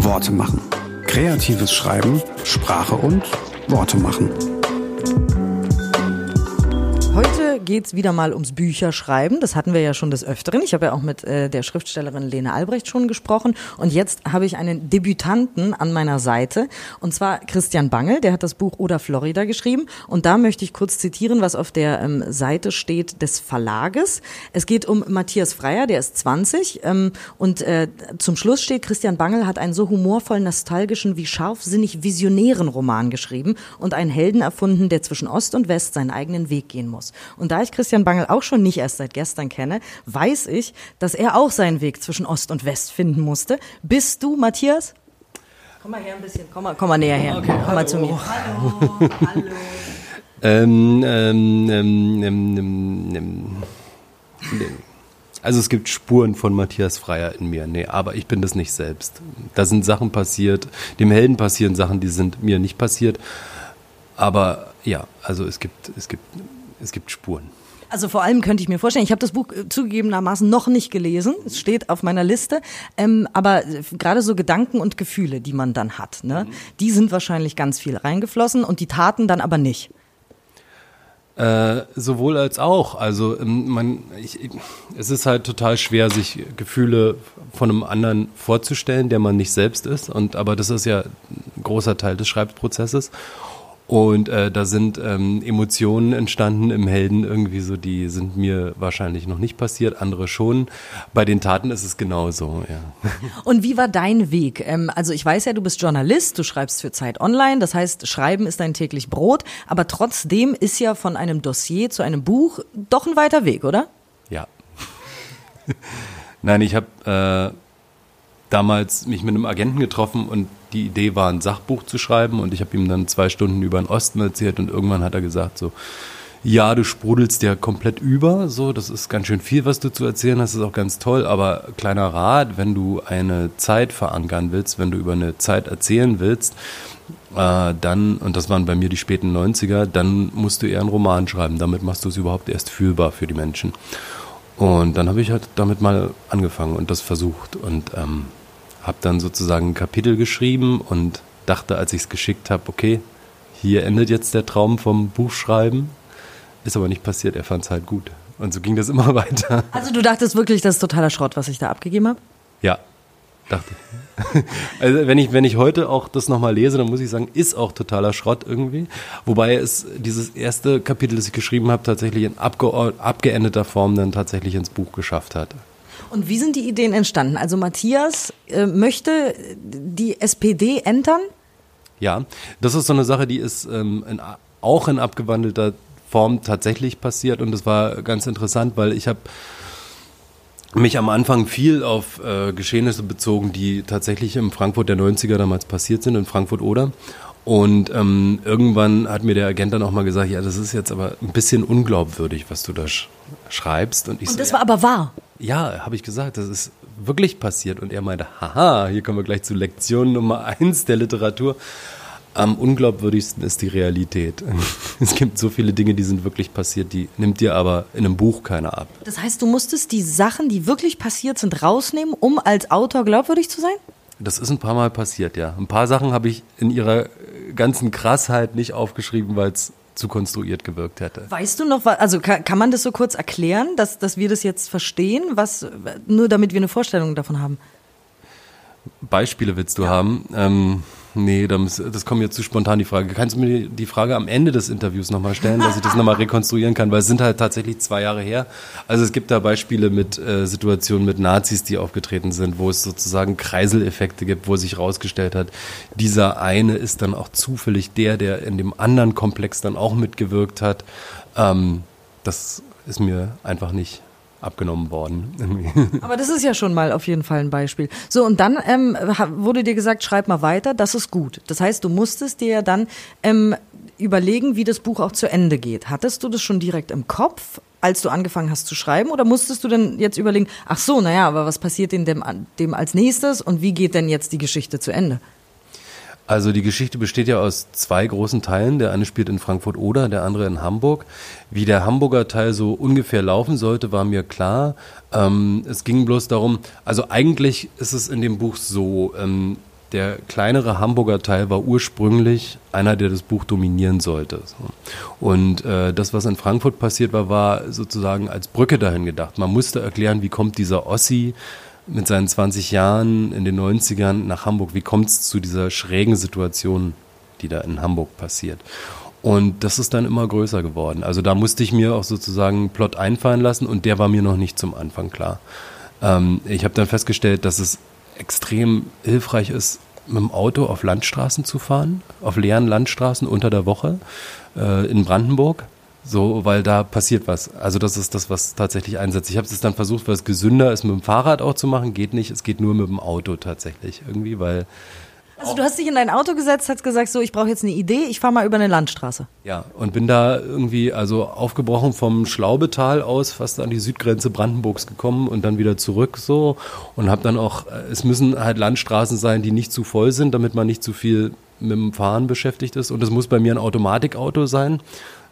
Worte machen. Kreatives Schreiben, Sprache und Worte machen. Geht's wieder mal ums Bücherschreiben. Das hatten wir ja schon des Öfteren. Ich habe ja auch mit äh, der Schriftstellerin Lene Albrecht schon gesprochen. Und jetzt habe ich einen Debütanten an meiner Seite. Und zwar Christian Bangel. Der hat das Buch Oder Florida geschrieben. Und da möchte ich kurz zitieren, was auf der ähm, Seite steht des Verlages. Es geht um Matthias Freier, der ist 20. Ähm, und äh, zum Schluss steht, Christian Bangel hat einen so humorvoll nostalgischen wie scharfsinnig visionären Roman geschrieben und einen Helden erfunden, der zwischen Ost und West seinen eigenen Weg gehen muss. Und da ich Christian Bangel auch schon nicht erst seit gestern kenne, weiß ich, dass er auch seinen Weg zwischen Ost und West finden musste. Bist du, Matthias? Komm mal her ein bisschen, komm mal, komm mal näher her. Okay, komm mal zu mir. Hallo, hallo. Ähm, ähm, ähm, ähm, ähm, ähm, also es gibt Spuren von Matthias Freier in mir. Nee, aber ich bin das nicht selbst. Da sind Sachen passiert, dem Helden passieren Sachen, die sind mir nicht passiert. Aber ja, also es gibt, es gibt es gibt Spuren. Also vor allem könnte ich mir vorstellen, ich habe das Buch äh, zugegebenermaßen noch nicht gelesen, es steht auf meiner Liste, ähm, aber äh, gerade so Gedanken und Gefühle, die man dann hat, ne, mhm. die sind wahrscheinlich ganz viel reingeflossen und die Taten dann aber nicht. Äh, sowohl als auch. Also ähm, man, ich, es ist halt total schwer, sich Gefühle von einem anderen vorzustellen, der man nicht selbst ist. Und aber das ist ja ein großer Teil des Schreibprozesses. Und äh, da sind ähm, Emotionen entstanden im Helden irgendwie so, die sind mir wahrscheinlich noch nicht passiert, andere schon. Bei den Taten ist es genauso, ja. Und wie war dein Weg? Ähm, also ich weiß ja, du bist Journalist, du schreibst für Zeit Online, das heißt, Schreiben ist dein täglich Brot, aber trotzdem ist ja von einem Dossier zu einem Buch doch ein weiter Weg, oder? Ja. Nein, ich habe äh, damals mich mit einem Agenten getroffen und die Idee war, ein Sachbuch zu schreiben. Und ich habe ihm dann zwei Stunden über den Osten erzählt und irgendwann hat er gesagt so, ja, du sprudelst ja komplett über, so, das ist ganz schön viel, was du zu erzählen hast, ist auch ganz toll, aber kleiner Rat, wenn du eine Zeit verankern willst, wenn du über eine Zeit erzählen willst, äh, dann, und das waren bei mir die späten 90er, dann musst du eher einen Roman schreiben, damit machst du es überhaupt erst fühlbar für die Menschen. Und dann habe ich halt damit mal angefangen und das versucht. Und ähm, habe dann sozusagen ein Kapitel geschrieben und dachte, als ich es geschickt habe, okay, hier endet jetzt der Traum vom Buchschreiben. Ist aber nicht passiert, er fand es halt gut. Und so ging das immer weiter. Also du dachtest wirklich, das ist totaler Schrott, was ich da abgegeben habe? Ja, dachte. Also wenn ich, wenn ich heute auch das nochmal lese, dann muss ich sagen, ist auch totaler Schrott irgendwie. Wobei es dieses erste Kapitel, das ich geschrieben habe, tatsächlich in abge abgeendeter Form dann tatsächlich ins Buch geschafft hat. Und wie sind die Ideen entstanden? Also Matthias äh, möchte die SPD entern? Ja, das ist so eine Sache, die ist ähm, in, auch in abgewandelter Form tatsächlich passiert und das war ganz interessant, weil ich habe mich am Anfang viel auf äh, Geschehnisse bezogen, die tatsächlich im Frankfurt der 90er damals passiert sind, in Frankfurt oder. Und ähm, irgendwann hat mir der Agent dann auch mal gesagt, ja, das ist jetzt aber ein bisschen unglaubwürdig, was du da sch schreibst. Und, ich und das so, war aber wahr ja, habe ich gesagt, das ist wirklich passiert. Und er meinte, haha, hier kommen wir gleich zu Lektion Nummer eins der Literatur. Am unglaubwürdigsten ist die Realität. Es gibt so viele Dinge, die sind wirklich passiert, die nimmt dir aber in einem Buch keiner ab. Das heißt, du musstest die Sachen, die wirklich passiert sind, rausnehmen, um als Autor glaubwürdig zu sein? Das ist ein paar Mal passiert, ja. Ein paar Sachen habe ich in ihrer ganzen Krassheit nicht aufgeschrieben, weil es zu konstruiert gewirkt hätte. Weißt du noch, also kann, kann man das so kurz erklären, dass, dass wir das jetzt verstehen, was, nur damit wir eine Vorstellung davon haben? Beispiele willst du ja. haben? Ähm, Nee, das, das kommt jetzt zu spontan die Frage. Kannst du mir die Frage am Ende des Interviews nochmal stellen, dass ich das nochmal rekonstruieren kann? Weil es sind halt tatsächlich zwei Jahre her. Also es gibt da Beispiele mit äh, Situationen mit Nazis, die aufgetreten sind, wo es sozusagen Kreiseleffekte gibt, wo sich herausgestellt hat, dieser eine ist dann auch zufällig der, der in dem anderen Komplex dann auch mitgewirkt hat. Ähm, das ist mir einfach nicht abgenommen worden. Aber das ist ja schon mal auf jeden Fall ein Beispiel. So, und dann ähm, wurde dir gesagt, schreib mal weiter, das ist gut. Das heißt, du musstest dir ja dann ähm, überlegen, wie das Buch auch zu Ende geht. Hattest du das schon direkt im Kopf, als du angefangen hast zu schreiben, oder musstest du denn jetzt überlegen, ach so, naja, aber was passiert in dem, dem als nächstes und wie geht denn jetzt die Geschichte zu Ende? Also die Geschichte besteht ja aus zwei großen Teilen. Der eine spielt in Frankfurt oder, der andere in Hamburg. Wie der Hamburger Teil so ungefähr laufen sollte, war mir klar. Ähm, es ging bloß darum, also eigentlich ist es in dem Buch so, ähm, der kleinere Hamburger Teil war ursprünglich einer, der das Buch dominieren sollte. Und äh, das, was in Frankfurt passiert war, war sozusagen als Brücke dahin gedacht. Man musste erklären, wie kommt dieser Ossi mit seinen 20 Jahren in den 90ern nach Hamburg, wie kommt es zu dieser schrägen Situation, die da in Hamburg passiert. Und das ist dann immer größer geworden. Also da musste ich mir auch sozusagen einen Plot einfallen lassen und der war mir noch nicht zum Anfang klar. Ähm, ich habe dann festgestellt, dass es extrem hilfreich ist, mit dem Auto auf Landstraßen zu fahren, auf leeren Landstraßen unter der Woche äh, in Brandenburg. So, weil da passiert was. Also das ist das, was tatsächlich einsetzt. Ich habe es dann versucht, was gesünder ist, mit dem Fahrrad auch zu machen. Geht nicht. Es geht nur mit dem Auto tatsächlich irgendwie, weil also du hast dich in dein Auto gesetzt, hast gesagt, so ich brauche jetzt eine Idee, ich fahre mal über eine Landstraße. Ja, und bin da irgendwie also aufgebrochen vom Schlaubetal aus, fast an die Südgrenze Brandenburgs gekommen und dann wieder zurück so und habe dann auch, äh, es müssen halt Landstraßen sein, die nicht zu voll sind, damit man nicht zu viel mit dem Fahren beschäftigt ist und es muss bei mir ein Automatikauto sein.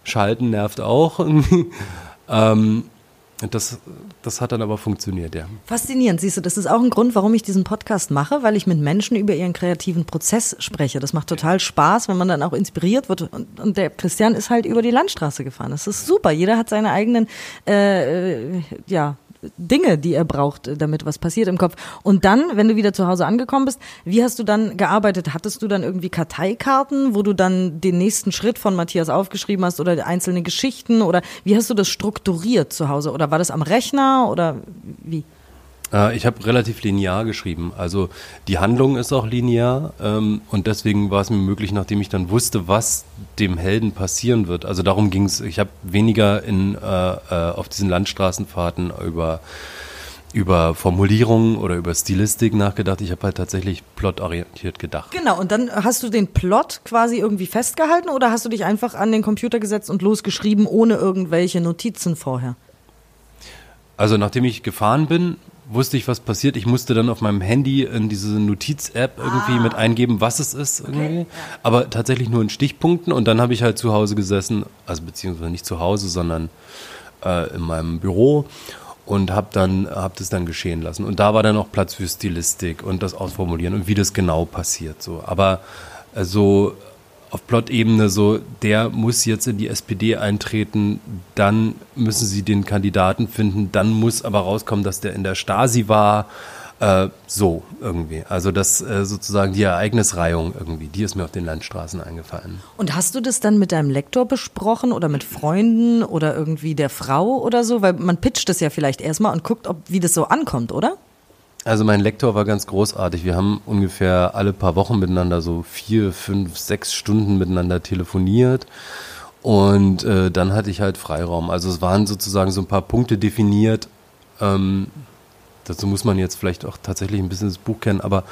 Schalten nervt auch. ähm, das, das hat dann aber funktioniert, ja. Faszinierend, siehst du, das ist auch ein Grund, warum ich diesen Podcast mache, weil ich mit Menschen über ihren kreativen Prozess spreche. Das macht total Spaß, wenn man dann auch inspiriert wird. Und, und der Christian ist halt über die Landstraße gefahren. Das ist super. Jeder hat seine eigenen, äh, ja, Dinge, die er braucht, damit was passiert im Kopf. Und dann, wenn du wieder zu Hause angekommen bist, wie hast du dann gearbeitet? Hattest du dann irgendwie Karteikarten, wo du dann den nächsten Schritt von Matthias aufgeschrieben hast oder einzelne Geschichten oder wie hast du das strukturiert zu Hause? Oder war das am Rechner oder wie? Äh, ich habe relativ linear geschrieben. Also die Handlung ist auch linear ähm, und deswegen war es mir möglich, nachdem ich dann wusste, was dem Helden passieren wird. Also darum ging es. Ich habe weniger in, äh, äh, auf diesen Landstraßenfahrten über über Formulierungen oder über Stilistik nachgedacht. Ich habe halt tatsächlich plotorientiert gedacht. Genau, und dann hast du den Plot quasi irgendwie festgehalten oder hast du dich einfach an den Computer gesetzt und losgeschrieben, ohne irgendwelche Notizen vorher? Also nachdem ich gefahren bin, wusste ich, was passiert. Ich musste dann auf meinem Handy in diese Notiz-App irgendwie ah. mit eingeben, was es ist irgendwie. Okay. Aber tatsächlich nur in Stichpunkten. Und dann habe ich halt zu Hause gesessen, also beziehungsweise nicht zu Hause, sondern äh, in meinem Büro und habe dann hab das dann geschehen lassen. Und da war dann auch Platz für Stilistik und das Ausformulieren und wie das genau passiert. So, aber äh, so auf Plot-Ebene so, der muss jetzt in die SPD eintreten, dann müssen sie den Kandidaten finden, dann muss aber rauskommen, dass der in der Stasi war. Äh, so irgendwie. Also das äh, sozusagen die Ereignisreihung irgendwie, die ist mir auf den Landstraßen eingefallen. Und hast du das dann mit deinem Lektor besprochen oder mit Freunden oder irgendwie der Frau oder so? Weil man pitcht das ja vielleicht erstmal und guckt, ob wie das so ankommt, oder? Also mein Lektor war ganz großartig. Wir haben ungefähr alle paar Wochen miteinander so vier, fünf, sechs Stunden miteinander telefoniert. Und äh, dann hatte ich halt Freiraum. Also es waren sozusagen so ein paar Punkte definiert. Ähm, dazu muss man jetzt vielleicht auch tatsächlich ein bisschen das Buch kennen, aber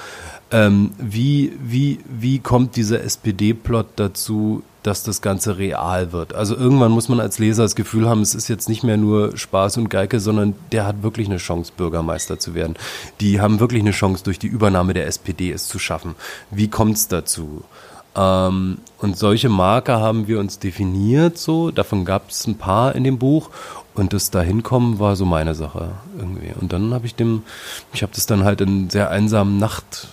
ähm, wie, wie, wie kommt dieser SPD-Plot dazu, dass das Ganze real wird? Also irgendwann muss man als Leser das Gefühl haben, es ist jetzt nicht mehr nur Spaß und Geike, sondern der hat wirklich eine Chance, Bürgermeister zu werden. Die haben wirklich eine Chance, durch die Übernahme der SPD es zu schaffen. Wie kommt es dazu? Ähm, und solche Marker haben wir uns definiert so. Davon gab es ein paar in dem Buch. Und das Dahinkommen war so meine Sache irgendwie. Und dann habe ich dem, ich habe das dann halt in sehr einsamen Nacht,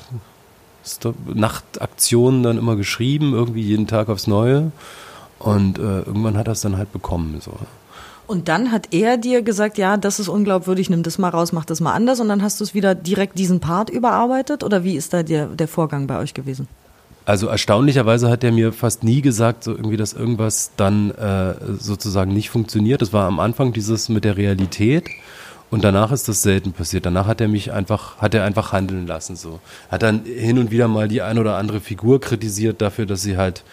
Nachtaktionen dann immer geschrieben, irgendwie jeden Tag aufs Neue. Und äh, irgendwann hat er es dann halt bekommen. So. Und dann hat er dir gesagt, ja, das ist unglaubwürdig, nimm das mal raus, mach das mal anders. Und dann hast du es wieder direkt diesen Part überarbeitet? Oder wie ist da der, der Vorgang bei euch gewesen? Also erstaunlicherweise hat er mir fast nie gesagt, so irgendwie, dass irgendwas dann äh, sozusagen nicht funktioniert. Das war am Anfang dieses mit der Realität und danach ist das selten passiert. Danach hat er mich einfach, hat er einfach handeln lassen. So hat dann hin und wieder mal die ein oder andere Figur kritisiert dafür, dass sie halt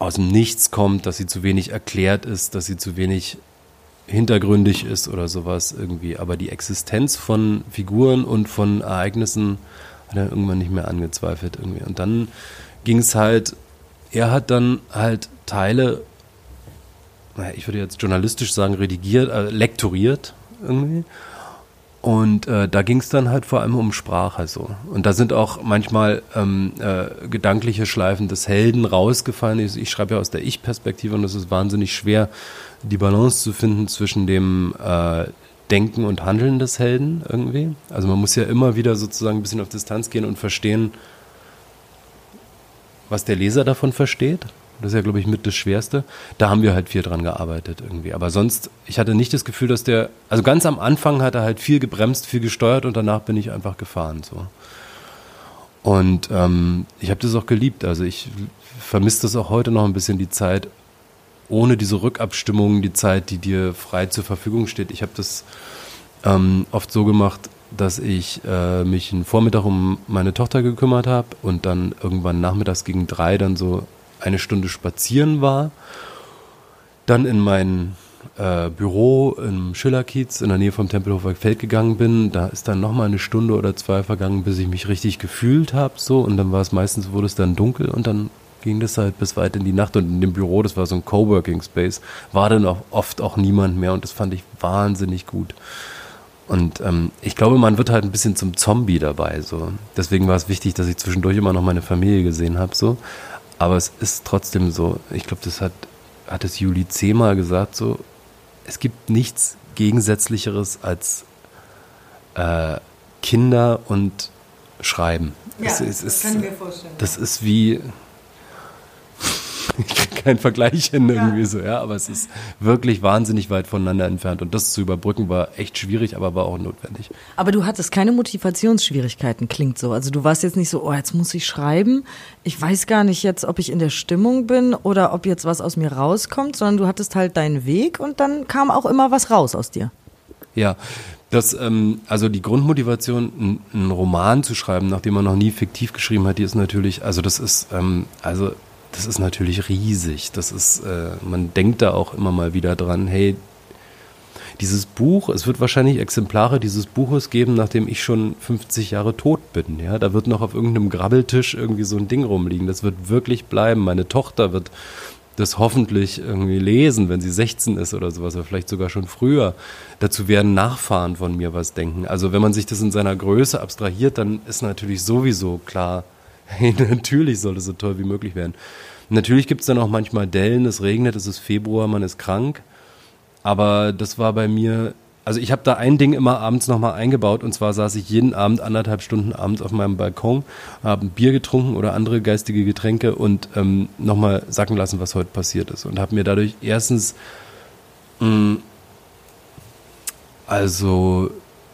aus dem Nichts kommt, dass sie zu wenig erklärt ist, dass sie zu wenig hintergründig ist oder sowas irgendwie. Aber die Existenz von Figuren und von Ereignissen hat er irgendwann nicht mehr angezweifelt irgendwie. Und dann ging es halt, er hat dann halt Teile, ich würde jetzt journalistisch sagen, redigiert, äh, lektoriert irgendwie. Und äh, da ging es dann halt vor allem um Sprache so. Und da sind auch manchmal ähm, äh, gedankliche Schleifen des Helden rausgefallen. Ich, ich schreibe ja aus der Ich-Perspektive und es ist wahnsinnig schwer, die Balance zu finden zwischen dem äh, Denken und Handeln des Helden irgendwie. Also man muss ja immer wieder sozusagen ein bisschen auf Distanz gehen und verstehen, was der Leser davon versteht. Das ist ja, glaube ich, mit das Schwerste. Da haben wir halt viel dran gearbeitet irgendwie. Aber sonst, ich hatte nicht das Gefühl, dass der, also ganz am Anfang hat er halt viel gebremst, viel gesteuert und danach bin ich einfach gefahren. So. Und ähm, ich habe das auch geliebt. Also ich vermisse das auch heute noch ein bisschen, die Zeit ohne diese Rückabstimmung, die Zeit, die dir frei zur Verfügung steht. Ich habe das ähm, oft so gemacht, dass ich äh, mich einen Vormittag um meine Tochter gekümmert habe und dann irgendwann nachmittags gegen drei dann so eine Stunde spazieren war, dann in mein äh, Büro im Schillerkiez in der Nähe vom Tempelhofer Feld gegangen bin. Da ist dann nochmal eine Stunde oder zwei vergangen, bis ich mich richtig gefühlt habe. So. Und dann war es meistens, wurde es dann dunkel und dann ging das halt bis weit in die Nacht. Und in dem Büro, das war so ein Coworking Space, war dann auch oft auch niemand mehr und das fand ich wahnsinnig gut. Und ähm, ich glaube, man wird halt ein bisschen zum Zombie dabei. So. Deswegen war es wichtig, dass ich zwischendurch immer noch meine Familie gesehen habe. So. Aber es ist trotzdem so, ich glaube, das hat, hat es Juli C. mal gesagt, so, es gibt nichts Gegensätzlicheres als äh, Kinder und Schreiben. Ja, es, es das ist, kann ich mir vorstellen. Das ist wie, keinen Vergleich hin irgendwie ja. so, ja, aber es ist wirklich wahnsinnig weit voneinander entfernt und das zu überbrücken war echt schwierig, aber war auch notwendig. Aber du hattest keine Motivationsschwierigkeiten, klingt so. Also du warst jetzt nicht so, oh, jetzt muss ich schreiben. Ich weiß gar nicht jetzt, ob ich in der Stimmung bin oder ob jetzt was aus mir rauskommt, sondern du hattest halt deinen Weg und dann kam auch immer was raus aus dir. Ja, das, ähm, also die Grundmotivation, einen Roman zu schreiben, nachdem man noch nie fiktiv geschrieben hat, die ist natürlich, also das ist, ähm, also das ist natürlich riesig. Das ist, äh, man denkt da auch immer mal wieder dran, hey, dieses Buch, es wird wahrscheinlich Exemplare dieses Buches geben, nachdem ich schon 50 Jahre tot bin. Ja, da wird noch auf irgendeinem Grabbeltisch irgendwie so ein Ding rumliegen. Das wird wirklich bleiben. Meine Tochter wird das hoffentlich irgendwie lesen, wenn sie 16 ist oder sowas, oder vielleicht sogar schon früher. Dazu werden Nachfahren von mir was denken. Also wenn man sich das in seiner Größe abstrahiert, dann ist natürlich sowieso klar, Hey, natürlich soll es so toll wie möglich werden. Natürlich gibt es dann auch manchmal Dellen, es regnet, es ist Februar, man ist krank. Aber das war bei mir, also ich habe da ein Ding immer abends nochmal eingebaut und zwar saß ich jeden Abend anderthalb Stunden abends auf meinem Balkon, habe ein Bier getrunken oder andere geistige Getränke und ähm, nochmal sacken lassen, was heute passiert ist. Und habe mir dadurch erstens, mh, mm, also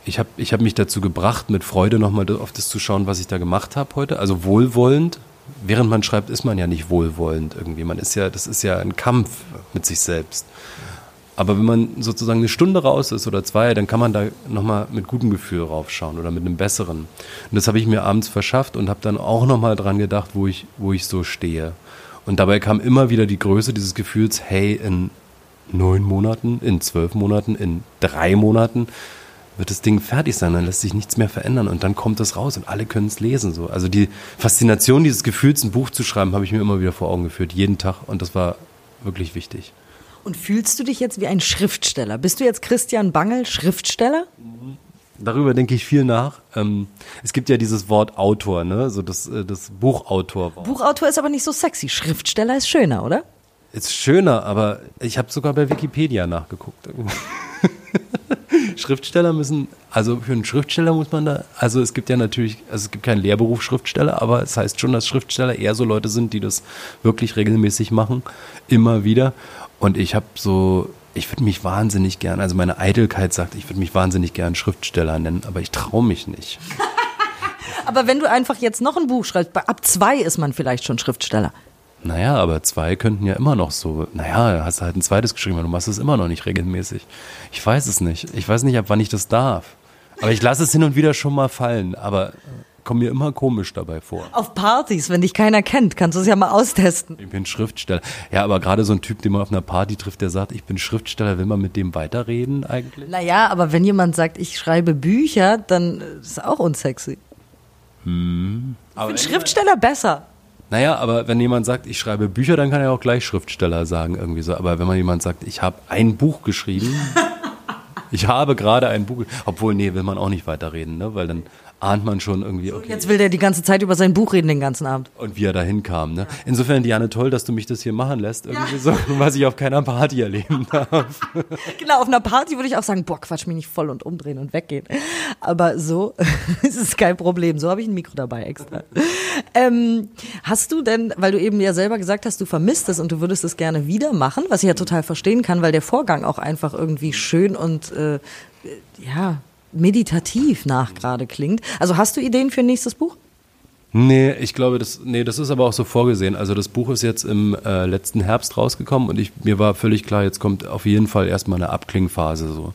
ich habe ich hab mich dazu gebracht, mit Freude nochmal auf das zu schauen, was ich da gemacht habe heute. Also wohlwollend. Während man schreibt, ist man ja nicht wohlwollend irgendwie. Man ist ja, das ist ja ein Kampf mit sich selbst. Aber wenn man sozusagen eine Stunde raus ist oder zwei, dann kann man da nochmal mit gutem Gefühl raufschauen oder mit einem besseren. Und das habe ich mir abends verschafft und habe dann auch nochmal dran gedacht, wo ich, wo ich so stehe. Und dabei kam immer wieder die Größe dieses Gefühls, hey, in neun Monaten, in zwölf Monaten, in drei Monaten wird das Ding fertig sein, dann lässt sich nichts mehr verändern und dann kommt es raus und alle können es lesen. So. Also die Faszination dieses Gefühls, ein Buch zu schreiben, habe ich mir immer wieder vor Augen geführt, jeden Tag und das war wirklich wichtig. Und fühlst du dich jetzt wie ein Schriftsteller? Bist du jetzt Christian Bangel, Schriftsteller? Darüber denke ich viel nach. Ähm, es gibt ja dieses Wort Autor, ne? So das, äh, das Buchautor. Buchautor ist aber nicht so sexy. Schriftsteller ist schöner, oder? Ist schöner, aber ich habe sogar bei Wikipedia nachgeguckt. Schriftsteller müssen, also für einen Schriftsteller muss man da, also es gibt ja natürlich, also es gibt keinen Lehrberuf Schriftsteller, aber es heißt schon, dass Schriftsteller eher so Leute sind, die das wirklich regelmäßig machen, immer wieder. Und ich habe so, ich würde mich wahnsinnig gern, also meine Eitelkeit sagt, ich würde mich wahnsinnig gern Schriftsteller nennen, aber ich traue mich nicht. aber wenn du einfach jetzt noch ein Buch schreibst, ab zwei ist man vielleicht schon Schriftsteller. Naja, aber zwei könnten ja immer noch so, naja, hast halt ein zweites geschrieben, aber du machst es immer noch nicht regelmäßig. Ich weiß es nicht. Ich weiß nicht, ab wann ich das darf. Aber ich lasse es hin und wieder schon mal fallen, aber komme mir immer komisch dabei vor. Auf Partys, wenn dich keiner kennt, kannst du es ja mal austesten. Ich bin Schriftsteller. Ja, aber gerade so ein Typ, den man auf einer Party trifft, der sagt, ich bin Schriftsteller, will man mit dem weiterreden eigentlich? Naja, aber wenn jemand sagt, ich schreibe Bücher, dann ist es auch unsexy. Hm. Ich finde Schriftsteller besser. Naja, aber wenn jemand sagt, ich schreibe Bücher, dann kann er auch gleich Schriftsteller sagen, irgendwie so. Aber wenn man jemand sagt, ich habe ein Buch geschrieben, Ich habe gerade ein Buch, obwohl, nee, will man auch nicht weiterreden, ne? weil dann ahnt man schon irgendwie, okay. Jetzt will der die ganze Zeit über sein Buch reden den ganzen Abend. Und wie er dahin kam. Ne? Insofern, Diane, toll, dass du mich das hier machen lässt. Irgendwie so, was ich auf keiner Party erleben darf. Genau, auf einer Party würde ich auch sagen, boah, quatsch mich nicht voll und umdrehen und weggehen. Aber so ist es kein Problem. So habe ich ein Mikro dabei extra. Ähm, hast du denn, weil du eben ja selber gesagt hast, du vermisst es und du würdest es gerne wieder machen, was ich ja total verstehen kann, weil der Vorgang auch einfach irgendwie schön und äh, ja, meditativ nach gerade klingt. Also hast du Ideen für ein nächstes Buch? Nee, ich glaube, das, nee, das ist aber auch so vorgesehen. Also das Buch ist jetzt im äh, letzten Herbst rausgekommen und ich, mir war völlig klar, jetzt kommt auf jeden Fall erstmal eine Abklingphase. So.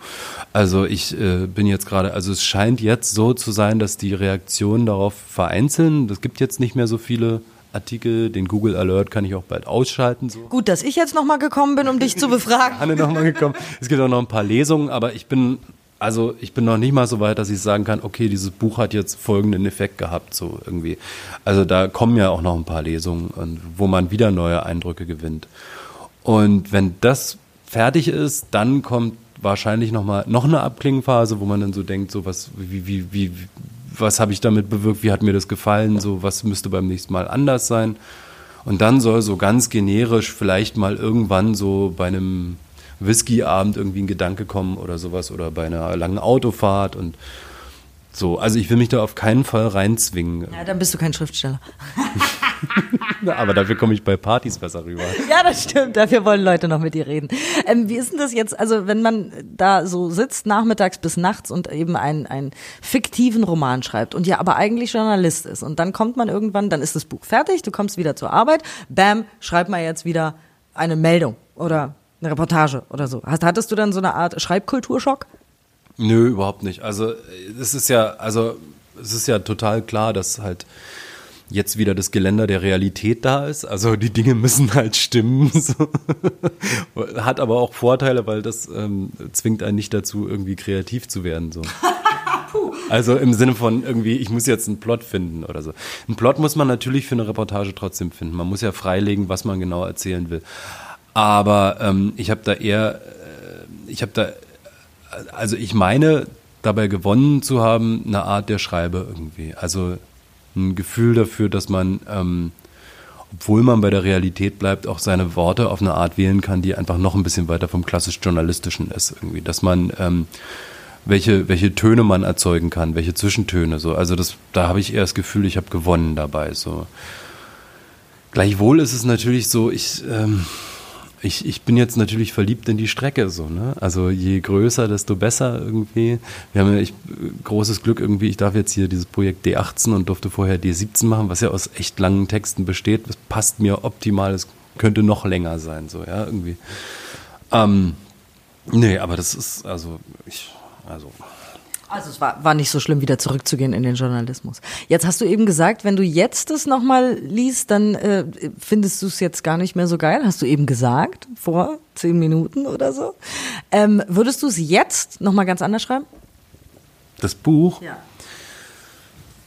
Also ich äh, bin jetzt gerade, also es scheint jetzt so zu sein, dass die Reaktionen darauf vereinzeln. Es gibt jetzt nicht mehr so viele Artikel, den Google Alert kann ich auch bald ausschalten. So. Gut, dass ich jetzt nochmal gekommen bin, um dich zu befragen. Anne nochmal gekommen. Es gibt auch noch ein paar Lesungen, aber ich bin also ich bin noch nicht mal so weit, dass ich sagen kann, okay, dieses Buch hat jetzt folgenden Effekt gehabt, so irgendwie. Also da kommen ja auch noch ein paar Lesungen, wo man wieder neue Eindrücke gewinnt. Und wenn das fertig ist, dann kommt wahrscheinlich noch mal noch eine Abklingenphase, wo man dann so denkt, so was, wie, wie, wie, was habe ich damit bewirkt, wie hat mir das gefallen, so was müsste beim nächsten Mal anders sein. Und dann soll so ganz generisch vielleicht mal irgendwann so bei einem Whisky-Abend irgendwie ein Gedanke kommen oder sowas oder bei einer langen Autofahrt und so. Also ich will mich da auf keinen Fall reinzwingen. Ja, dann bist du kein Schriftsteller. Aber dafür komme ich bei Partys besser rüber. Ja, das stimmt. Dafür wollen Leute noch mit dir reden. Ähm, wie ist denn das jetzt? Also, wenn man da so sitzt, nachmittags bis nachts und eben einen, einen fiktiven Roman schreibt und ja aber eigentlich Journalist ist und dann kommt man irgendwann, dann ist das Buch fertig, du kommst wieder zur Arbeit, bam, schreibt man jetzt wieder eine Meldung oder eine Reportage oder so. Hast, hattest du dann so eine Art Schreibkulturschock? Nö, überhaupt nicht. Also es ist ja, also es ist ja total klar, dass halt jetzt wieder das Geländer der Realität da ist. Also die Dinge müssen halt stimmen. So. Hat aber auch Vorteile, weil das ähm, zwingt einen nicht dazu, irgendwie kreativ zu werden. So. Also im Sinne von irgendwie, ich muss jetzt einen Plot finden oder so. Einen Plot muss man natürlich für eine Reportage trotzdem finden. Man muss ja freilegen, was man genau erzählen will. Aber ähm, ich habe da eher, äh, ich habe da, also ich meine, dabei gewonnen zu haben, eine Art der Schreibe irgendwie. Also ein Gefühl dafür, dass man, ähm, obwohl man bei der Realität bleibt, auch seine Worte auf eine Art wählen kann, die einfach noch ein bisschen weiter vom klassisch-journalistischen ist irgendwie. Dass man, ähm, welche, welche Töne man erzeugen kann, welche Zwischentöne so. Also das, da habe ich eher das Gefühl, ich habe gewonnen dabei so. Gleichwohl ist es natürlich so, ich, ähm, ich, ich bin jetzt natürlich verliebt in die Strecke so, ne? Also je größer, desto besser irgendwie. Wir haben ja ich, großes Glück irgendwie, ich darf jetzt hier dieses Projekt D18 und durfte vorher D17 machen, was ja aus echt langen Texten besteht. Das passt mir optimal, es könnte noch länger sein, so, ja, irgendwie. Ähm, nee, aber das ist, also, ich, also also es war, war nicht so schlimm, wieder zurückzugehen in den Journalismus. Jetzt hast du eben gesagt, wenn du jetzt das nochmal liest, dann äh, findest du es jetzt gar nicht mehr so geil. Hast du eben gesagt, vor zehn Minuten oder so. Ähm, würdest du es jetzt nochmal ganz anders schreiben? Das Buch? Ja.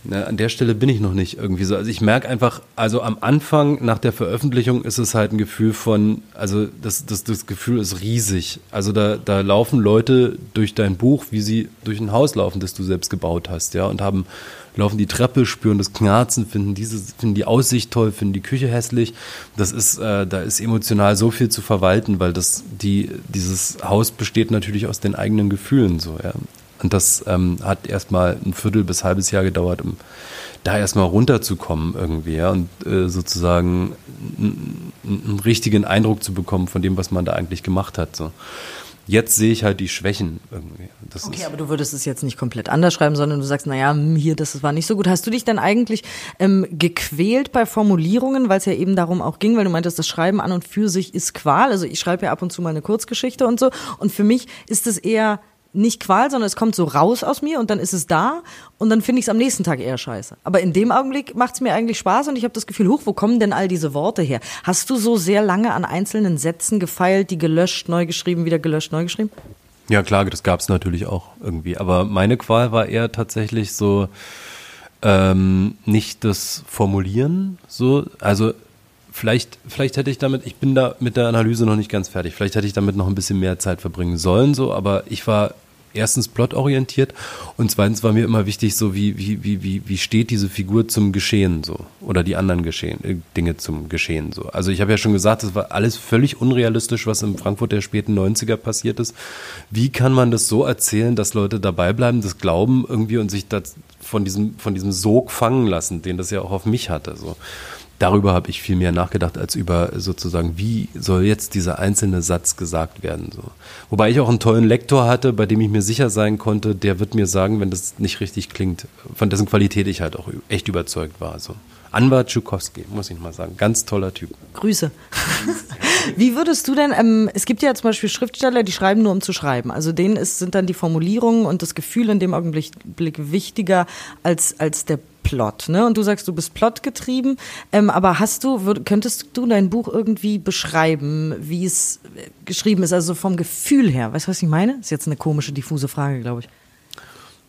Na, an der Stelle bin ich noch nicht irgendwie so. Also ich merke einfach, also am Anfang nach der Veröffentlichung ist es halt ein Gefühl von, also das, das, das Gefühl ist riesig. Also da, da laufen Leute durch dein Buch, wie sie durch ein Haus laufen, das du selbst gebaut hast, ja, und haben, laufen die Treppe, spüren das Knarzen, finden diese, finden die Aussicht toll, finden die Küche hässlich. Das ist, äh, da ist emotional so viel zu verwalten, weil das, die, dieses Haus besteht natürlich aus den eigenen Gefühlen so, ja. Und das ähm, hat erstmal ein Viertel bis halbes Jahr gedauert, um da erstmal runterzukommen irgendwie ja, und äh, sozusagen einen richtigen Eindruck zu bekommen von dem, was man da eigentlich gemacht hat. So. Jetzt sehe ich halt die Schwächen irgendwie. Das okay, aber du würdest es jetzt nicht komplett anders schreiben, sondern du sagst, naja, hm, hier, das war nicht so gut. Hast du dich denn eigentlich ähm, gequält bei Formulierungen, weil es ja eben darum auch ging, weil du meintest, das Schreiben an und für sich ist Qual. Also ich schreibe ja ab und zu mal eine Kurzgeschichte und so. Und für mich ist es eher nicht Qual, sondern es kommt so raus aus mir und dann ist es da und dann finde ich es am nächsten Tag eher scheiße. Aber in dem Augenblick macht es mir eigentlich Spaß und ich habe das Gefühl, hoch, wo kommen denn all diese Worte her? Hast du so sehr lange an einzelnen Sätzen gefeilt, die gelöscht, neu geschrieben, wieder gelöscht, neu geschrieben? Ja, klar, das gab es natürlich auch irgendwie. Aber meine Qual war eher tatsächlich so ähm, nicht das Formulieren, so, also vielleicht, vielleicht hätte ich damit, ich bin da mit der Analyse noch nicht ganz fertig, vielleicht hätte ich damit noch ein bisschen mehr Zeit verbringen sollen, so, aber ich war erstens plotorientiert und zweitens war mir immer wichtig, so wie, wie, wie, wie, wie steht diese Figur zum Geschehen so oder die anderen Geschehen, äh, Dinge zum Geschehen so. Also ich habe ja schon gesagt, das war alles völlig unrealistisch, was in Frankfurt der späten 90er passiert ist. Wie kann man das so erzählen, dass Leute dabei bleiben, das glauben irgendwie und sich das von diesem, von diesem Sog fangen lassen, den das ja auch auf mich hatte so darüber habe ich viel mehr nachgedacht als über sozusagen, wie soll jetzt dieser einzelne Satz gesagt werden. So. Wobei ich auch einen tollen Lektor hatte, bei dem ich mir sicher sein konnte, der wird mir sagen, wenn das nicht richtig klingt, von dessen Qualität ich halt auch echt überzeugt war. So. Anwar Tschukowski, muss ich mal sagen. Ganz toller Typ. Grüße. Wie würdest du denn, ähm, es gibt ja zum Beispiel Schriftsteller, die schreiben nur um zu schreiben. Also denen ist, sind dann die Formulierungen und das Gefühl in dem Augenblick wichtiger als, als der Plot, ne? Und du sagst, du bist plotgetrieben, ähm, aber hast du, würd, könntest du dein Buch irgendwie beschreiben, wie es äh, geschrieben ist, also vom Gefühl her? Weißt du, was ich meine? Ist jetzt eine komische, diffuse Frage, glaube ich.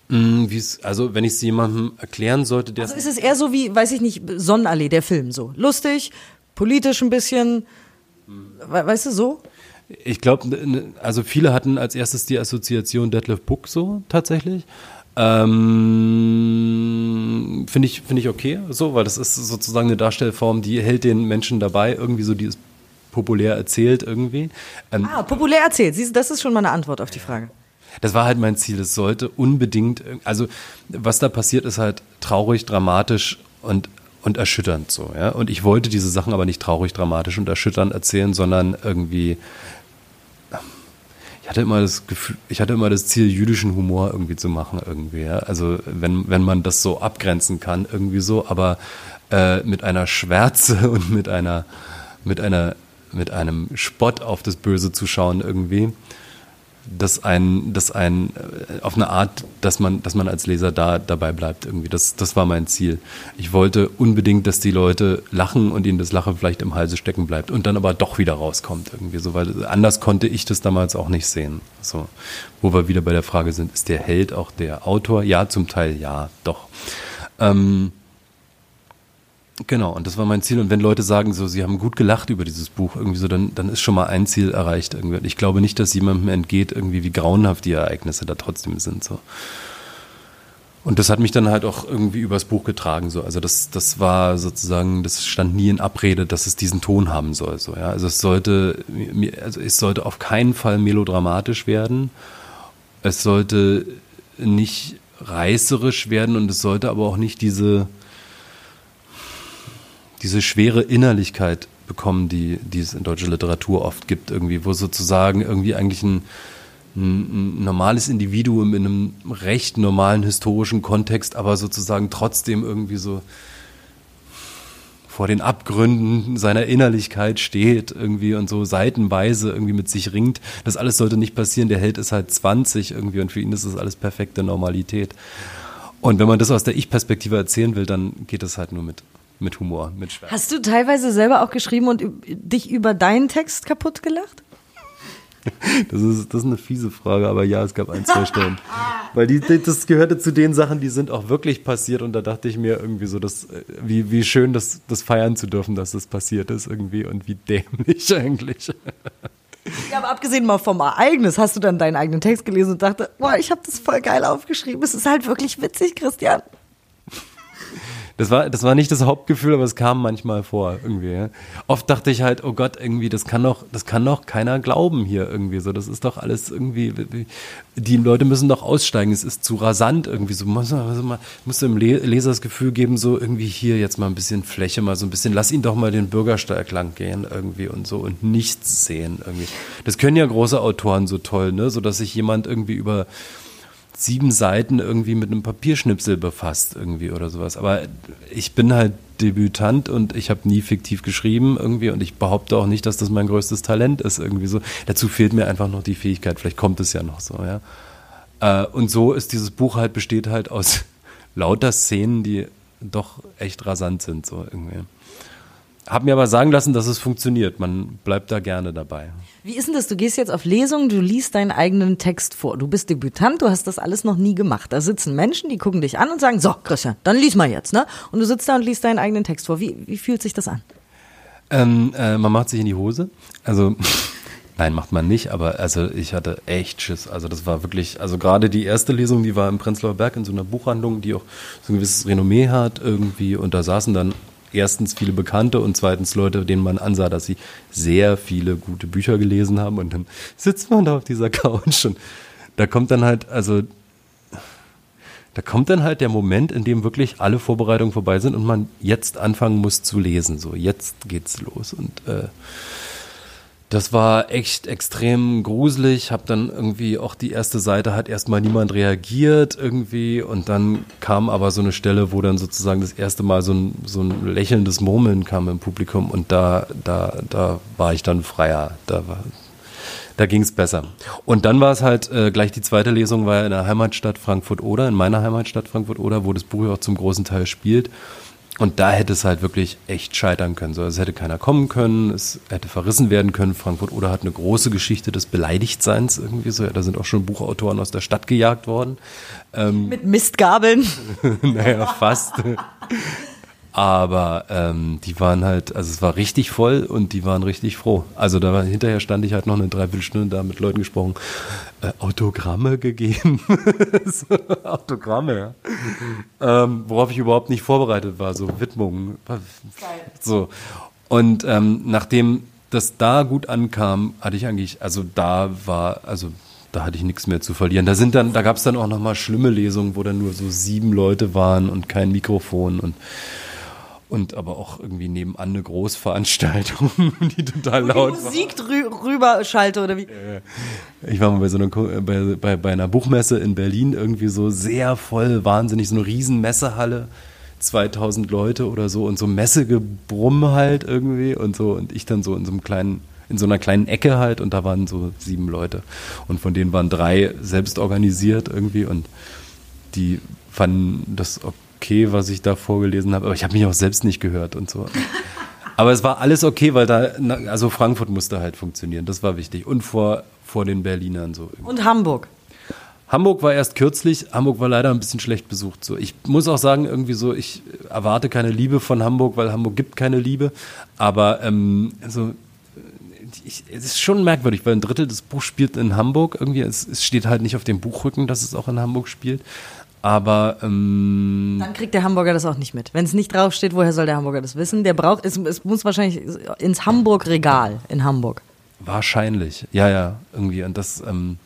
Mm, also, wenn ich es jemandem erklären sollte, der. Also ist es eher so wie, weiß ich nicht, Sonnenallee, der Film so. Lustig, politisch ein bisschen, weißt du, so? Ich glaube, also viele hatten als erstes die Assoziation Detlef Book so tatsächlich. Ähm, finde ich, finde ich okay, so, weil das ist sozusagen eine Darstellform, die hält den Menschen dabei, irgendwie so, die ist populär erzählt irgendwie. Ähm, ah, populär erzählt, siehst das ist schon mal eine Antwort auf die Frage. Das war halt mein Ziel. Es sollte unbedingt, also was da passiert, ist halt traurig, dramatisch und und erschütternd so, ja. Und ich wollte diese Sachen aber nicht traurig, dramatisch und erschütternd erzählen, sondern irgendwie ich hatte immer das Gefühl, ich hatte immer das Ziel, jüdischen Humor irgendwie zu machen, irgendwie. Ja? Also wenn, wenn man das so abgrenzen kann, irgendwie so, aber äh, mit einer Schwärze und mit einer, mit einer, mit einem Spott auf das Böse zu schauen, irgendwie dass ein, dass ein, äh, auf eine Art, dass man, dass man als Leser da dabei bleibt irgendwie. Das, das war mein Ziel. Ich wollte unbedingt, dass die Leute lachen und ihnen das Lachen vielleicht im Halse stecken bleibt und dann aber doch wieder rauskommt irgendwie so, weil anders konnte ich das damals auch nicht sehen. So, wo wir wieder bei der Frage sind, ist der Held auch der Autor? Ja, zum Teil ja, doch. Ähm, Genau, und das war mein Ziel. Und wenn Leute sagen, so, sie haben gut gelacht über dieses Buch, irgendwie so, dann, dann ist schon mal ein Ziel erreicht. Irgendwie. Ich glaube nicht, dass jemandem entgeht, irgendwie, wie grauenhaft die Ereignisse da trotzdem sind. So. Und das hat mich dann halt auch irgendwie übers Buch getragen. So. Also das, das war sozusagen, das stand nie in Abrede, dass es diesen Ton haben soll. So, ja. Also es sollte, also es sollte auf keinen Fall melodramatisch werden. Es sollte nicht reißerisch werden und es sollte aber auch nicht diese diese schwere Innerlichkeit bekommen, die, die es in deutscher Literatur oft gibt, irgendwie, wo sozusagen irgendwie eigentlich ein, ein, normales Individuum in einem recht normalen historischen Kontext, aber sozusagen trotzdem irgendwie so vor den Abgründen seiner Innerlichkeit steht irgendwie und so seitenweise irgendwie mit sich ringt. Das alles sollte nicht passieren. Der Held ist halt 20 irgendwie und für ihn ist das alles perfekte Normalität. Und wenn man das aus der Ich-Perspektive erzählen will, dann geht das halt nur mit mit Humor, mit Schwert. Hast du teilweise selber auch geschrieben und dich über deinen Text kaputt gelacht? Das ist, das ist eine fiese Frage, aber ja, es gab ein, zwei Stellen. Weil die, das gehörte zu den Sachen, die sind auch wirklich passiert und da dachte ich mir irgendwie so, dass, wie, wie schön, das, das feiern zu dürfen, dass das passiert ist irgendwie und wie dämlich eigentlich. Ja, aber abgesehen mal vom Ereignis, hast du dann deinen eigenen Text gelesen und dachte, boah, ich habe das voll geil aufgeschrieben. Es ist halt wirklich witzig, Christian. Das war, das war nicht das Hauptgefühl, aber es kam manchmal vor irgendwie. Ja. Oft dachte ich halt, oh Gott, irgendwie, das kann doch, das kann doch keiner glauben hier irgendwie. So, das ist doch alles irgendwie. Die Leute müssen doch aussteigen. Es ist zu rasant irgendwie. So muss man, muss dem Leser das Gefühl geben, so irgendwie hier jetzt mal ein bisschen Fläche, mal so ein bisschen. Lass ihn doch mal den Bürgersteig lang gehen irgendwie und so und nichts sehen irgendwie. Das können ja große Autoren so toll, ne, so dass sich jemand irgendwie über sieben Seiten irgendwie mit einem Papierschnipsel befasst irgendwie oder sowas. Aber ich bin halt Debütant und ich habe nie fiktiv geschrieben irgendwie und ich behaupte auch nicht, dass das mein größtes Talent ist irgendwie so. Dazu fehlt mir einfach noch die Fähigkeit. Vielleicht kommt es ja noch so, ja. Äh, und so ist dieses Buch halt besteht halt aus lauter Szenen, die doch echt rasant sind so irgendwie. Hab mir aber sagen lassen, dass es funktioniert. Man bleibt da gerne dabei. Wie ist denn das? Du gehst jetzt auf Lesung, du liest deinen eigenen Text vor. Du bist Debütant, du hast das alles noch nie gemacht. Da sitzen Menschen, die gucken dich an und sagen, so, Christian, dann lies mal jetzt, ne? Und du sitzt da und liest deinen eigenen Text vor. Wie, wie fühlt sich das an? Ähm, äh, man macht sich in die Hose. Also Nein, macht man nicht, aber also ich hatte echt Schiss. Also das war wirklich, also gerade die erste Lesung, die war im Prenzlauer Berg in so einer Buchhandlung, die auch so ein gewisses Renommee hat irgendwie und da saßen dann erstens viele Bekannte und zweitens Leute, denen man ansah, dass sie sehr viele gute Bücher gelesen haben und dann sitzt man da auf dieser Couch und da kommt dann halt, also da kommt dann halt der Moment, in dem wirklich alle Vorbereitungen vorbei sind und man jetzt anfangen muss zu lesen. So, jetzt geht's los und äh, das war echt extrem gruselig. Hab dann irgendwie auch die erste Seite hat erstmal niemand reagiert irgendwie und dann kam aber so eine Stelle, wo dann sozusagen das erste Mal so ein, so ein lächelndes Murmeln kam im Publikum und da, da, da war ich dann freier. Da war, da ging es besser. Und dann war es halt äh, gleich die zweite Lesung war in der Heimatstadt Frankfurt-Oder, in meiner Heimatstadt Frankfurt-Oder, wo das Buch auch zum großen Teil spielt. Und da hätte es halt wirklich echt scheitern können. So, es hätte keiner kommen können, es hätte verrissen werden können. Frankfurt oder hat eine große Geschichte des Beleidigtseins irgendwie so. Ja, da sind auch schon Buchautoren aus der Stadt gejagt worden. Ähm, Mit Mistgabeln. naja, fast. Aber ähm, die waren halt, also es war richtig voll und die waren richtig froh. Also da war, hinterher stand ich halt noch eine Dreiviertelstunde da mit Leuten gesprochen, äh, Autogramme gegeben. Autogramme, ja. Ähm, worauf ich überhaupt nicht vorbereitet war, so Widmungen. So. Und ähm, nachdem das da gut ankam, hatte ich eigentlich, also da war, also da hatte ich nichts mehr zu verlieren. Da sind dann, da gab es dann auch nochmal schlimme Lesungen, wo dann nur so sieben Leute waren und kein Mikrofon und und aber auch irgendwie nebenan eine Großveranstaltung, die total laut die Musik drü rüber schalte oder wie? Ich war mal bei so einer bei, bei, bei einer Buchmesse in Berlin irgendwie so sehr voll, wahnsinnig so eine riesen Messehalle. 2000 Leute oder so und so Messegebrumm halt irgendwie und so und ich dann so in so einem kleinen in so einer kleinen Ecke halt und da waren so sieben Leute und von denen waren drei selbst organisiert irgendwie und die fanden das okay, was ich da vorgelesen habe, aber ich habe mich auch selbst nicht gehört und so. Aber es war alles okay, weil da, also Frankfurt musste halt funktionieren, das war wichtig. Und vor, vor den Berlinern so. Und Hamburg. Hamburg war erst kürzlich, Hamburg war leider ein bisschen schlecht besucht. So. Ich muss auch sagen, irgendwie so, ich erwarte keine Liebe von Hamburg, weil Hamburg gibt keine Liebe. Aber ähm, also, ich, es ist schon merkwürdig, weil ein Drittel des Buchs spielt in Hamburg. Irgendwie, es, es steht halt nicht auf dem Buchrücken, dass es auch in Hamburg spielt. Aber ähm, dann kriegt der Hamburger das auch nicht mit. Wenn es nicht draufsteht, woher soll der Hamburger das wissen? Der braucht, es, es muss wahrscheinlich ins Hamburg-Regal in Hamburg. Wahrscheinlich, ja, ja, irgendwie. Und das, ähm,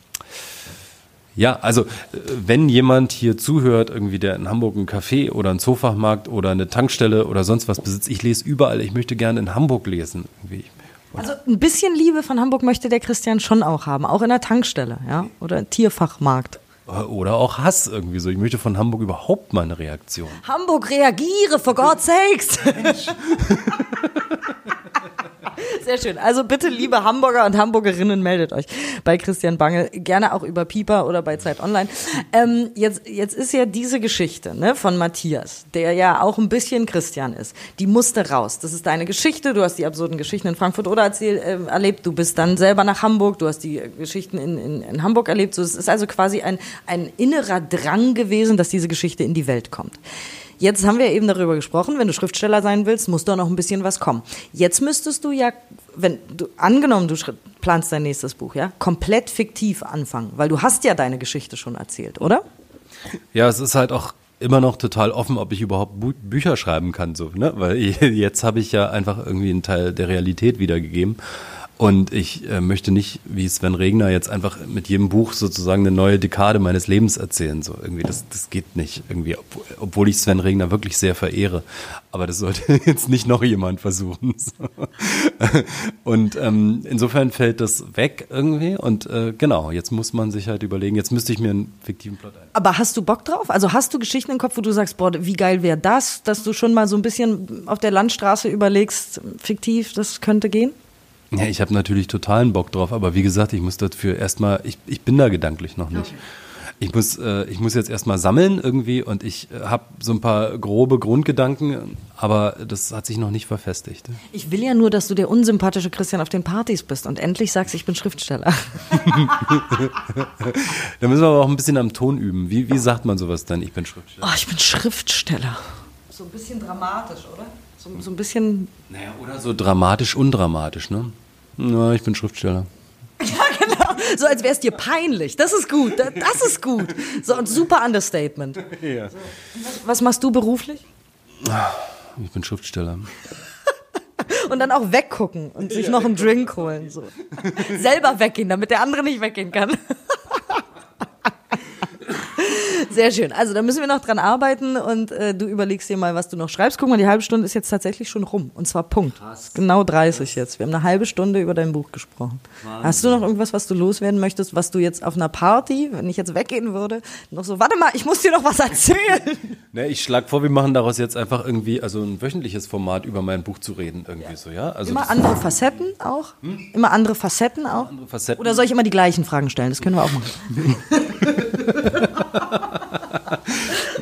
ja, also wenn jemand hier zuhört, irgendwie der in Hamburg einen Café oder einen Zoofachmarkt oder eine Tankstelle oder sonst was besitzt, ich lese überall. Ich möchte gerne in Hamburg lesen. Irgendwie. Also ein bisschen Liebe von Hamburg möchte der Christian schon auch haben, auch in der Tankstelle, ja, oder Tierfachmarkt. Oder auch Hass irgendwie so. Ich möchte von Hamburg überhaupt mal eine Reaktion. Hamburg, reagiere, for God's sakes! Sehr schön. Also bitte, liebe Hamburger und Hamburgerinnen, meldet euch bei Christian Bangel. Gerne auch über Pieper oder bei Zeit Online. Ähm, jetzt, jetzt ist ja diese Geschichte ne, von Matthias, der ja auch ein bisschen Christian ist. Die musste raus. Das ist deine Geschichte. Du hast die absurden Geschichten in Frankfurt oder erzähl, äh, erlebt. Du bist dann selber nach Hamburg. Du hast die Geschichten in, in, in Hamburg erlebt. So, es ist also quasi ein, ein innerer Drang gewesen, dass diese Geschichte in die Welt kommt. Jetzt haben wir eben darüber gesprochen, wenn du Schriftsteller sein willst, muss da noch ein bisschen was kommen. Jetzt müsstest du ja, wenn du angenommen, du planst dein nächstes Buch, ja, komplett fiktiv anfangen, weil du hast ja deine Geschichte schon erzählt, oder? Ja, es ist halt auch immer noch total offen, ob ich überhaupt Bü Bücher schreiben kann, so, ne? Weil jetzt habe ich ja einfach irgendwie einen Teil der Realität wiedergegeben. Und ich äh, möchte nicht, wie Sven Regner, jetzt einfach mit jedem Buch sozusagen eine neue Dekade meines Lebens erzählen. So irgendwie, das, das geht nicht irgendwie, obwohl ich Sven Regner wirklich sehr verehre. Aber das sollte jetzt nicht noch jemand versuchen. So. Und ähm, insofern fällt das weg irgendwie. Und äh, genau, jetzt muss man sich halt überlegen, jetzt müsste ich mir einen fiktiven Plot ein. Aber hast du Bock drauf? Also hast du Geschichten im Kopf, wo du sagst, boah, wie geil wäre das, dass du schon mal so ein bisschen auf der Landstraße überlegst, fiktiv, das könnte gehen? Ja, ich habe natürlich totalen Bock drauf, aber wie gesagt, ich muss dafür erstmal, ich, ich bin da gedanklich noch nicht. Okay. Ich muss, äh, ich muss jetzt erstmal sammeln irgendwie und ich äh, habe so ein paar grobe Grundgedanken, aber das hat sich noch nicht verfestigt. Ich will ja nur, dass du der unsympathische Christian auf den Partys bist und endlich sagst, ich bin Schriftsteller. da müssen wir aber auch ein bisschen am Ton üben. Wie, wie sagt man sowas dann, ich bin Schriftsteller? Oh, ich bin Schriftsteller. So ein bisschen dramatisch, oder? So, so ein bisschen. Naja, oder so dramatisch, undramatisch, ne? Na, ich bin Schriftsteller. So als wäre es dir peinlich. Das ist gut. Das, ist gut. So ein super Understatement. Ja. Was, machst du beruflich? Ich bin Schriftsteller. Und dann auch weggucken und sich noch einen Drink holen. So. Selber weggehen, damit der andere nicht weggehen kann. Sehr schön. Also da müssen wir noch dran arbeiten und äh, du überlegst dir mal, was du noch schreibst. Guck mal, die halbe Stunde ist jetzt tatsächlich schon rum. Und zwar Punkt. Genau 30 jetzt. Wir haben eine halbe Stunde über dein Buch gesprochen. Hast du noch irgendwas, was du loswerden möchtest, was du jetzt auf einer Party, wenn ich jetzt weggehen würde, noch so, warte mal, ich muss dir noch was erzählen. Ne, ich schlage vor, wir machen daraus jetzt einfach irgendwie, also ein wöchentliches Format über mein Buch zu reden, irgendwie so, ja? Also Immer andere Facetten auch? Immer andere Facetten auch? andere Facetten. Oder soll ich immer die gleichen Fragen stellen? Das können wir auch machen.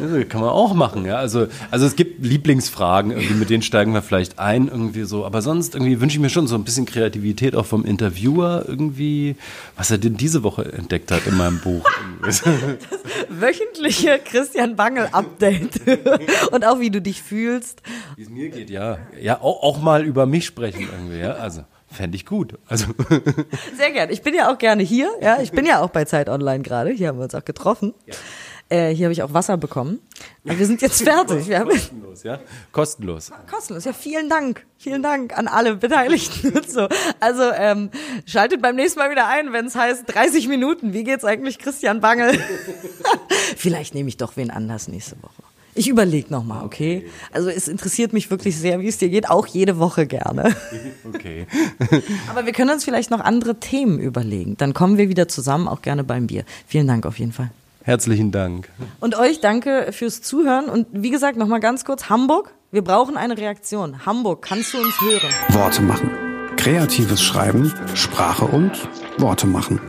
Ja, Kann man auch machen, ja. Also, also es gibt Lieblingsfragen, irgendwie, mit denen steigen wir vielleicht ein, irgendwie so. Aber sonst irgendwie wünsche ich mir schon so ein bisschen Kreativität auch vom Interviewer irgendwie, was er denn diese Woche entdeckt hat in meinem Buch. Irgendwie. Wöchentliche Christian Bangel Update. Und auch wie du dich fühlst. Wie es mir geht, ja. Ja, auch, auch mal über mich sprechen irgendwie, ja. Also, fände ich gut. Also, Sehr gern. Ich bin ja auch gerne hier. Ja, ich bin ja auch bei Zeit Online gerade. Hier haben wir uns auch getroffen. Äh, hier habe ich auch Wasser bekommen. Wir sind jetzt fertig. Wir haben kostenlos, ja. Kostenlos. kostenlos. Ja, vielen Dank. Vielen Dank an alle Beteiligten und so. Also ähm, schaltet beim nächsten Mal wieder ein, wenn es heißt 30 Minuten. Wie geht's eigentlich Christian Bangel? Vielleicht nehme ich doch wen anders nächste Woche. Ich überlege nochmal, okay? Also es interessiert mich wirklich sehr, wie es dir geht, auch jede Woche gerne. Okay. Aber wir können uns vielleicht noch andere Themen überlegen. Dann kommen wir wieder zusammen, auch gerne beim Bier. Vielen Dank auf jeden Fall. Herzlichen Dank. Und euch danke fürs Zuhören. Und wie gesagt, nochmal ganz kurz, Hamburg, wir brauchen eine Reaktion. Hamburg, kannst du uns hören? Worte machen. Kreatives Schreiben, Sprache und Worte machen.